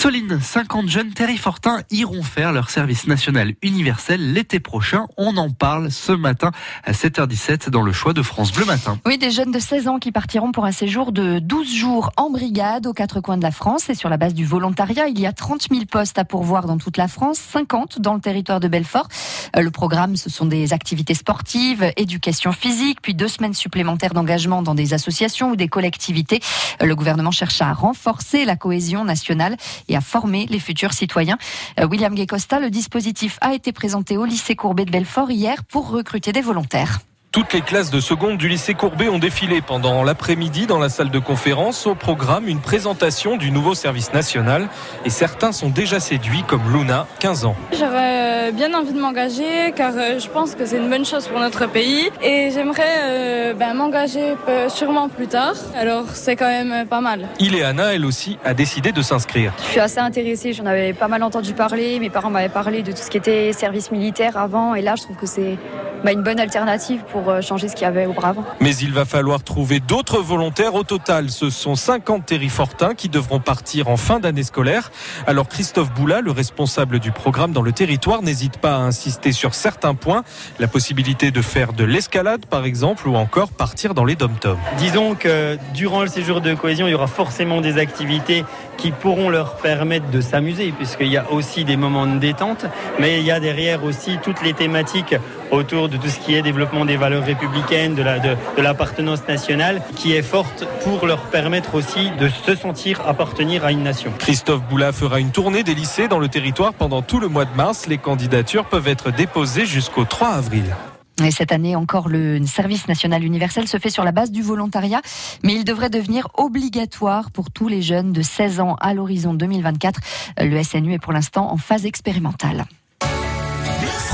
Soline, 50 jeunes terrifortins iront faire leur service national universel l'été prochain. On en parle ce matin à 7h17 dans le choix de France Bleu Matin. Oui, des jeunes de 16 ans qui partiront pour un séjour de 12 jours en brigade aux quatre coins de la France. Et sur la base du volontariat, il y a 30 000 postes à pourvoir dans toute la France, 50 dans le territoire de Belfort. Euh, le programme, ce sont des activités sportives, éducation physique, puis deux semaines supplémentaires d'engagement dans des associations ou des collectivités. Euh, le gouvernement cherche à renforcer la cohésion nationale et à former les futurs citoyens. Euh, William Gay Costa, le dispositif a été présenté au lycée Courbet de Belfort hier pour recruter des volontaires. Toutes les classes de seconde du lycée Courbet ont défilé pendant l'après-midi dans la salle de conférence. Au programme, une présentation du nouveau service national. Et certains sont déjà séduits, comme Luna, 15 ans. J'aurais bien envie de m'engager car euh, je pense que c'est une bonne chose pour notre pays. Et j'aimerais euh, ben, m'engager sûrement plus tard. Alors c'est quand même pas mal. Ileana, elle aussi, a décidé de s'inscrire. Je suis assez intéressée. J'en avais pas mal entendu parler. Mes parents m'avaient parlé de tout ce qui était service militaire avant. Et là, je trouve que c'est bah, une bonne alternative pour euh, changer ce qu'il y avait auparavant. Mais il va falloir trouver d'autres volontaires. Au total, ce sont 50 terrifortins qui devront partir en fin d'année scolaire. Alors Christophe Boula, le responsable du programme dans le territoire, n'hésite pas à insister sur certains points. La possibilité de faire de l'escalade, par exemple, ou encore partir dans les dom-toms. Disons que durant le séjour de cohésion, il y aura forcément des activités qui pourront leur permettre de s'amuser, puisqu'il y a aussi des moments de détente, mais il y a derrière aussi toutes les thématiques autour de tout ce qui est développement des valeurs républicaines, de, la, de, l'appartenance nationale, qui est forte pour leur permettre aussi de se sentir appartenir à une nation. Christophe Boula fera une tournée des lycées dans le territoire pendant tout le mois de mars. Les candidatures peuvent être déposées jusqu'au 3 avril. Et cette année encore, le service national universel se fait sur la base du volontariat, mais il devrait devenir obligatoire pour tous les jeunes de 16 ans à l'horizon 2024. Le SNU est pour l'instant en phase expérimentale.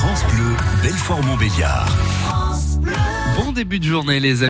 France Bleu, Belfort-Montbéliard. Bon début de journée les amis.